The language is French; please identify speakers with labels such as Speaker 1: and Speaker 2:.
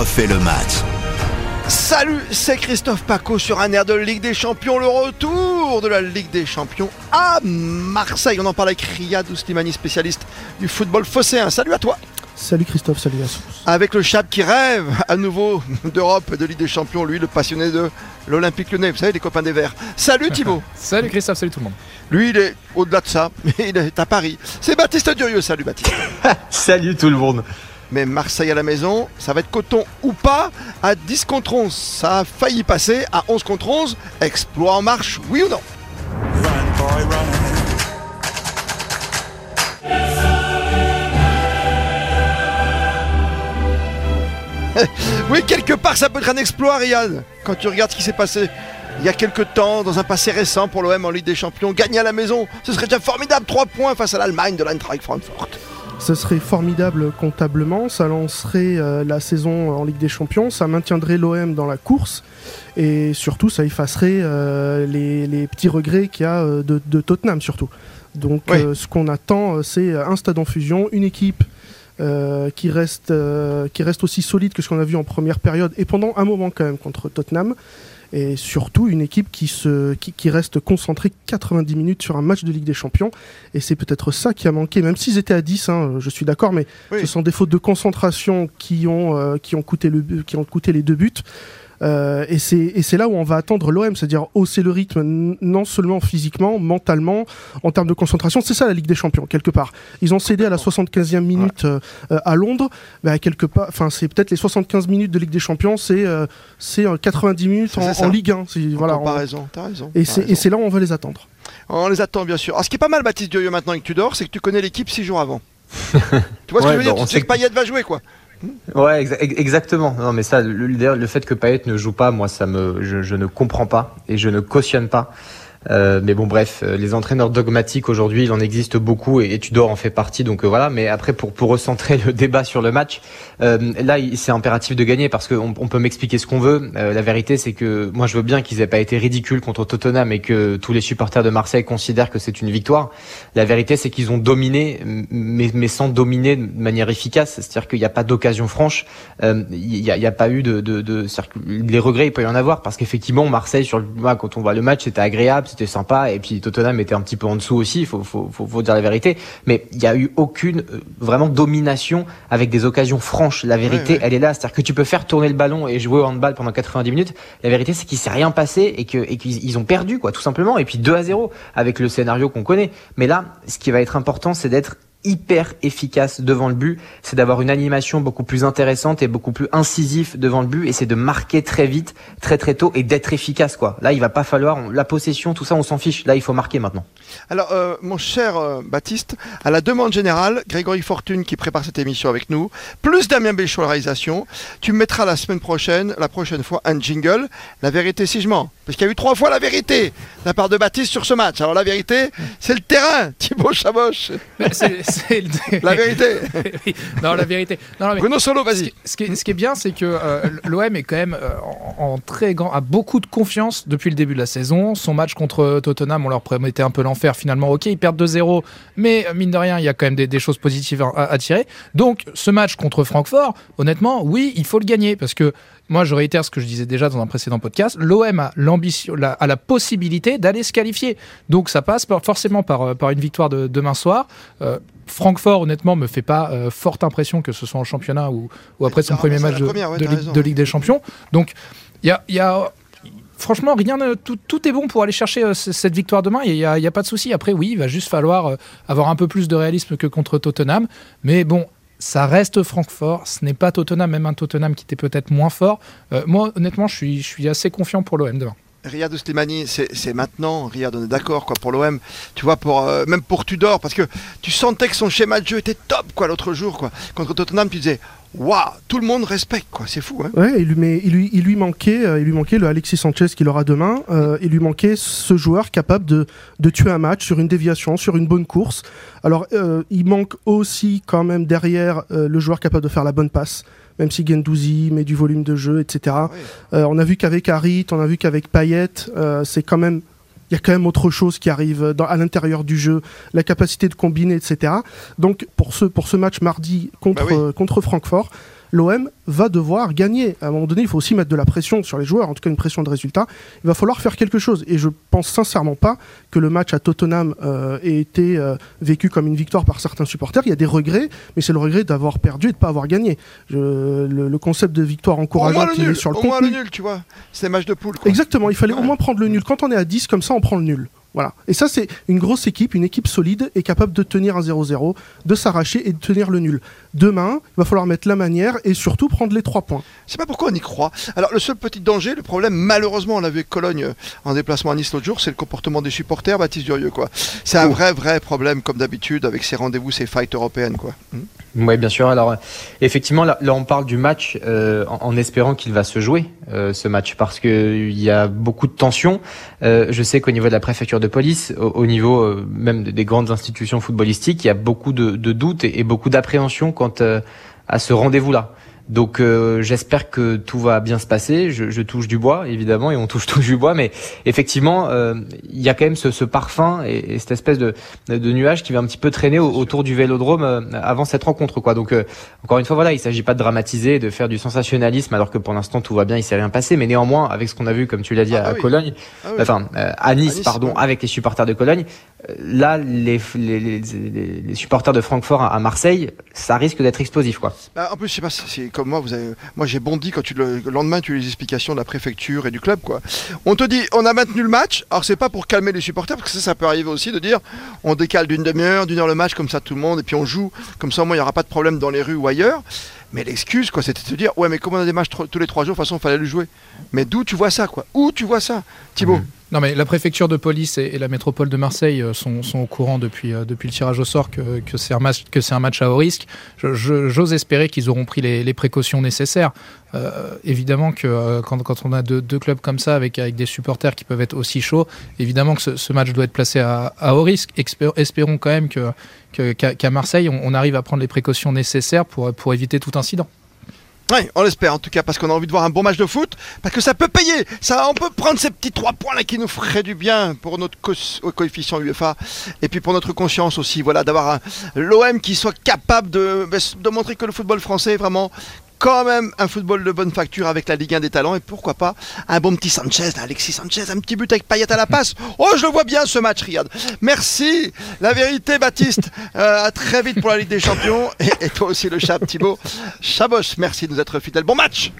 Speaker 1: refait le match.
Speaker 2: Salut, c'est Christophe Paco sur un air de Ligue des Champions, le retour de la Ligue des Champions à Marseille. On en parle avec Riyad Ouslimani, spécialiste du football phocéen. Salut à toi.
Speaker 3: Salut Christophe, salut à tous.
Speaker 2: Avec le Chap qui rêve à nouveau d'Europe, de Ligue des Champions, lui, le passionné de l'Olympique lyonnais, vous savez, les copains des Verts. Salut Thibaut.
Speaker 4: salut Christophe, salut tout le monde.
Speaker 2: Lui, il est au-delà de ça, il est à Paris. C'est Baptiste Durieux. Salut Baptiste.
Speaker 5: salut tout le monde.
Speaker 2: Mais Marseille à la maison, ça va être coton ou pas À 10 contre 11, ça a failli passer. À 11 contre 11, exploit en marche, oui ou non? Oui, quelque part, ça peut être un exploit, Riyad, quand tu regardes ce qui s'est passé il y a quelques temps, dans un passé récent pour l'OM en Ligue des Champions, gagner à la maison, ce serait déjà formidable, 3 points face à l'Allemagne de l'Eintracht Frankfurt.
Speaker 3: Ce serait formidable comptablement, ça lancerait euh, la saison en Ligue des Champions, ça maintiendrait l'OM dans la course et surtout ça effacerait euh, les, petits regrets qu'il y a euh, de, Tottenham surtout. Donc ce qu'on attend c'est un stade en fusion, une équipe qui, reste, qui reste aussi solide que ce qu'on a vu en première période et pendant un moment quand même contre Tottenham et surtout une équipe qui, se, qui, reste concentrée 90 minutes sur un match de Ligue des Champions. Et c'est peut-être ça qui a manqué, même s'ils étaient à 10, hein, je suis d'accord, mais ce sont des fautes de concentration qui ont, euh, qui ont, coûté, le, qui ont coûté les deux buts. Euh, et c'est là où on va attendre l'OM, c'est-à-dire hausser le rythme non seulement physiquement, mentalement, en termes de concentration. C'est ça la Ligue des Champions, quelque part. Ils ont cédé à la 75e minute euh, à Londres. Bah, quelque part, enfin, c'est peut-être les 75 minutes de Ligue des Champions, c'est euh, c'est 90 minutes en, Ligue 1.
Speaker 2: Voilà, t'as raison, as raison.
Speaker 3: Et c'est là où on va les attendre.
Speaker 2: On les attend, bien sûr. Alors, ce qui est pas mal, Baptiste Dioyo, maintenant que tu dors, c'est que tu connais l'équipe six jours avant. tu vois ce que je veux dire? Tu sais que Payet va jouer, quoi.
Speaker 5: Ouais, exactement. Non, mais ça, le, le fait que Payet ne joue pas, moi, ça me, je, je ne comprends pas et je ne cautionne pas. Euh, mais bon, bref, euh, les entraîneurs dogmatiques aujourd'hui, il en existe beaucoup et, Tudor en fait partie. Donc euh, voilà. Mais après, pour pour recentrer le débat sur le match, là, c'est impératif de gagner parce qu'on on peut m'expliquer ce qu'on veut. la vérité, c'est que moi, je veux bien qu'ils aient pas été ridicules contre Tottenham et que tous les supporters de Marseille considèrent que c'est une victoire. La vérité, c'est qu'ils ont dominé, mais, mais sans dominer de manière efficace. C'est-à-dire qu'il n'y a pas d'occasion franche. Il n'y a, a, pas eu de, de, de, les regrets. Il peut y en avoir parce qu'effectivement, Marseille, sur le, quand on voit le match, c'était agréable c'était sympa. Et puis Tottenham était un petit peu en dessous aussi, il faut, faut, faut, dire la vérité. Mais il n'y a eu aucune euh, vraiment domination avec des occasions franches. La vérité, elle est là. C'est-à-dire que tu peux faire tourner le ballon et jouer au handball pendant 90 minutes. La vérité, c'est qu'il s'est rien passé et que et qu'ils ont perdu, quoi, tout simplement. Et puis 2 à 0 avec le scénario qu'on connaît. Mais là, ce qui va être important, c'est d'être hyper efficace devant le but, c'est d'avoir une animation beaucoup plus intéressante et beaucoup plus incisif devant le but et c'est de marquer très vite, très très tôt et d'être efficace quoi. Là, il va pas falloir la possession, tout ça, on s'en fiche. Là, il faut marquer maintenant.
Speaker 2: Alors, euh, mon cher euh, Baptiste, à la demande générale, Grégory Fortune qui prépare cette émission avec nous, plus Damien Béchot la réalisation, tu me mettras la semaine prochaine, la prochaine fois, un jingle. La vérité, si je mens, parce qu'il y a eu trois fois la vérité de la part de Baptiste sur ce match. Alors la vérité, c'est le terrain, Thibaut Chaboche. La vérité.
Speaker 4: Non, la vérité. Non,
Speaker 2: Bruno Solo, vas-y.
Speaker 4: Ce, qui est bien, c'est que euh, l'OM est quand même euh, en, très grand, a beaucoup de confiance depuis le début de la saison. Son match contre Tottenham, on leur promettait un peu l'enfer. Finalement, ok, ils perdent 2-0, mais euh, mine de rien, il y a quand même des, choses positives à, tirer. Donc, ce match contre Francfort, honnêtement, oui, il faut le gagner parce que moi je réitère ce que je disais déjà dans un précédent podcast, l'OM a l'ambition, la, a la possibilité d'aller se qualifier. Donc ça passe forcément par, par une victoire de demain soir. Francfort, honnêtement, me fait pas euh, forte impression que ce soit en championnat ou, après son premier match de, Ligue des Champions. Donc, il y a, franchement, rien, tout, est bon pour aller chercher euh, cette victoire demain. Il n'y a, pas de souci. Après, oui, il va juste falloir euh, avoir un peu plus de réalisme que contre Tottenham. Mais bon, ça reste Francfort. Ce n'est pas Tottenham, même un Tottenham qui était peut-être moins fort. moi, honnêtement, je suis, je suis assez confiant pour l'OM demain.
Speaker 2: Riyad Slimani, c'est maintenant, Riyad, on est d'accord, pour l'OM, tu vois, pour, euh, même pour Tudor, parce que tu sentais que son schéma de jeu était top, quoi, l'autre jour, quoi. Contre Tottenham, tu disais, waouh, tout le monde respecte, quoi, c'est fou, hein.
Speaker 3: Ouais, il mais, il lui, il lui manquait, euh, il lui manquait le Alexis Sanchez qu'il aura demain, euh, il lui manquait ce joueur capable de, de, tuer un match sur une déviation, sur une bonne course. Alors, il manque aussi, quand même, derrière, le joueur capable de faire la bonne passe même si Gendouzi met du volume de jeu, etc. Euh, on a vu qu'avec Harit, on a vu qu'avec Payet, euh, c'est quand même il y a quand même autre chose qui arrive à l'intérieur du jeu, la capacité de combiner, etc. Donc pour ce, pour ce match mardi contre, bah contre Francfort, l'OM va devoir gagner. À un moment donné, il faut aussi mettre de la pression sur les joueurs, en tout cas une pression de résultat. Il va falloir faire quelque chose. Et je pense sincèrement pas que le match à Tottenham euh, ait été euh, vécu comme une victoire par certains supporters. Il y a des regrets, mais c'est le regret d'avoir perdu et de ne pas avoir gagné. le, concept de victoire encourageante,
Speaker 2: il
Speaker 3: est sur le
Speaker 2: Au moins le nul, tu vois. C'est match de poule.
Speaker 3: Exactement, il fallait au moins prendre le nul. Quand on est à 10, comme ça, on prend le nul. Voilà. Et ça, c'est une grosse équipe, une équipe solide et capable de tenir un 0-0, de s'arracher et de tenir le nul. Demain, il va falloir mettre la manière et surtout prendre les trois points.
Speaker 2: Je sais pas pourquoi on y croit. Alors, le seul petit danger, le problème, malheureusement, on avait Cologne euh, en déplacement à Nice l'autre jour, c'est le comportement des supporters, Baptiste Durieux, quoi. C'est un vrai, vrai problème, comme d'habitude, avec ces rendez-vous, ces fights européennes, quoi. Hmm.
Speaker 5: Oui, bien sûr. Alors, effectivement, là, on parle du match euh, en, espérant qu'il va se jouer, euh, ce match, parce qu'il y a beaucoup de tensions. Euh, je sais qu'au niveau de la préfecture de police, au, niveau même des grandes institutions footballistiques, il y a beaucoup de, doutes et, et beaucoup d'appréhension quant à ce rendez-vous-là. Donc euh, j'espère que tout va bien se passer. Je, je, touche du bois, évidemment, et on touche tout du bois, mais effectivement, euh, il y a quand même ce, ce parfum et, cette espèce de, de, nuage qui va un petit peu traîner autour du Vélodrome euh, avant cette rencontre, quoi. Donc encore une fois, voilà, il s'agit pas de dramatiser, de faire du sensationnalisme, alors que pour l'instant tout va bien, il s'est rien passé. Mais néanmoins, avec ce qu'on a vu, comme tu l'as dit, ah à, Cologne, ah enfin à Nice, pardon, avec les supporters de Cologne, là, les, les, les, les, supporters de Francfort à, Marseille, ça risque d'être explosif, quoi.
Speaker 2: Bah, en plus, je sais pas, c'est moi, moi j'ai bondi quand tu le, lendemain tu as eu les explications de la préfecture et du club, quoi. On te dit, on a maintenu le match. Alors c'est pas pour calmer les supporters, parce que ça, ça peut arriver aussi de dire, on décale d'une demi-heure, d'une heure le match comme ça tout le monde, et puis on joue comme ça, au moins il n'y aura pas de problème dans les rues ou ailleurs. Mais l'excuse, quoi, c'était de se dire, ouais, mais comme on a des matchs tous les trois jours, de toute façon, il fallait le jouer. Mais d'où tu vois ça, quoi? Où tu vois ça, Thibaut? Mmh.
Speaker 4: Non, mais la préfecture de police et, la métropole de Marseille euh, sont, au courant depuis, euh, depuis le tirage au sort que, que c'est un, match, un match à haut risque. J'ose espérer qu'ils auront pris les, précautions nécessaires. Euh, évidemment que quand, on a deux, clubs comme ça, avec, avec des supporters qui peuvent être aussi chauds, évidemment que ce, match doit être placé à, haut risque. espérons quand même qu'à Marseille, on, on, arrive à prendre les précautions nécessaires pour, pour éviter tout incident.
Speaker 2: On l'espère en tout cas parce qu'on a envie de voir un bon match de foot, parce que ça peut payer. Ça, on peut prendre ces petits trois points là qui nous feraient du bien pour notre coefficient UEFA et puis pour notre conscience aussi. Voilà, d'avoir l'OM qui soit capable de, de montrer que le football français est vraiment quand même un football de bonne facture avec la Ligue 1 des talents et pourquoi pas un bon petit Sanchez, Alexis Sanchez, un petit but avec Payet à la passe. Oh, je le vois bien ce match, Riyad. Merci. La vérité, Baptiste. Euh, à très vite pour la Ligue des Champions et, toi aussi le chat, Thibaut. Chabos, merci de nous être fidèles. Bon match.